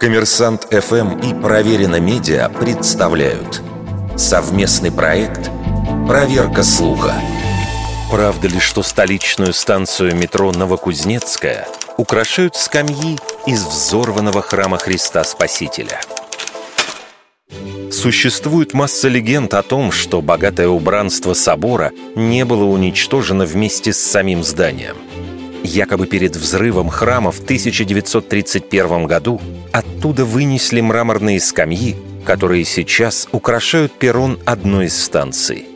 Коммерсант ФМ и Проверено Медиа представляют совместный проект «Проверка слуха». Правда ли, что столичную станцию метро Новокузнецкая украшают скамьи из взорванного храма Христа Спасителя? Существует масса легенд о том, что богатое убранство собора не было уничтожено вместе с самим зданием. Якобы перед взрывом храма в 1931 году оттуда вынесли мраморные скамьи, которые сейчас украшают перрон одной из станций.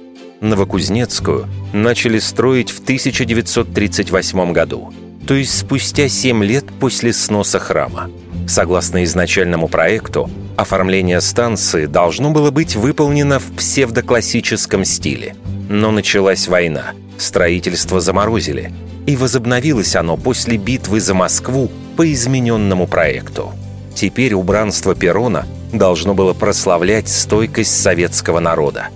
Новокузнецкую начали строить в 1938 году, то есть спустя 7 лет после сноса храма. Согласно изначальному проекту, оформление станции должно было быть выполнено в псевдоклассическом стиле. Но началась война, строительство заморозили, и возобновилось оно после битвы за Москву по измененному проекту. Теперь убранство перрона должно было прославлять стойкость советского народа.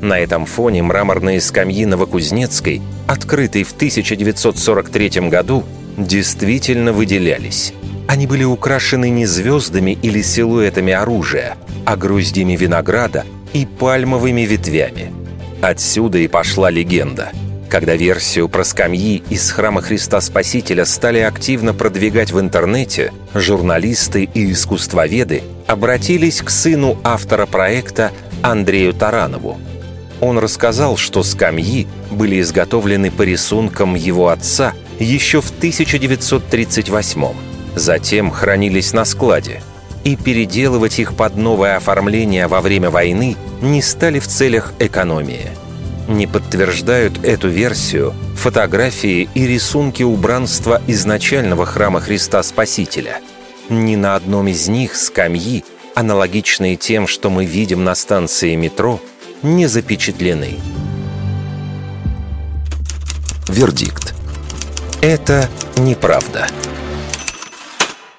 На этом фоне мраморные скамьи Новокузнецкой, открытые в 1943 году, действительно выделялись. Они были украшены не звездами или силуэтами оружия, а груздями винограда и пальмовыми ветвями. Отсюда и пошла легенда. Когда версию про скамьи из храма Христа Спасителя стали активно продвигать в интернете, журналисты и искусствоведы обратились к сыну автора проекта Андрею Таранову. Он рассказал, что скамьи были изготовлены по рисункам его отца еще в 1938 -м. Затем хранились на складе. И переделывать их под новое оформление во время войны не стали в целях экономии. Не подтверждают эту версию фотографии и рисунки убранства изначального храма Христа Спасителя. Ни на одном из них скамьи, аналогичные тем, что мы видим на станции метро, не запечатлены. Вердикт. Это неправда.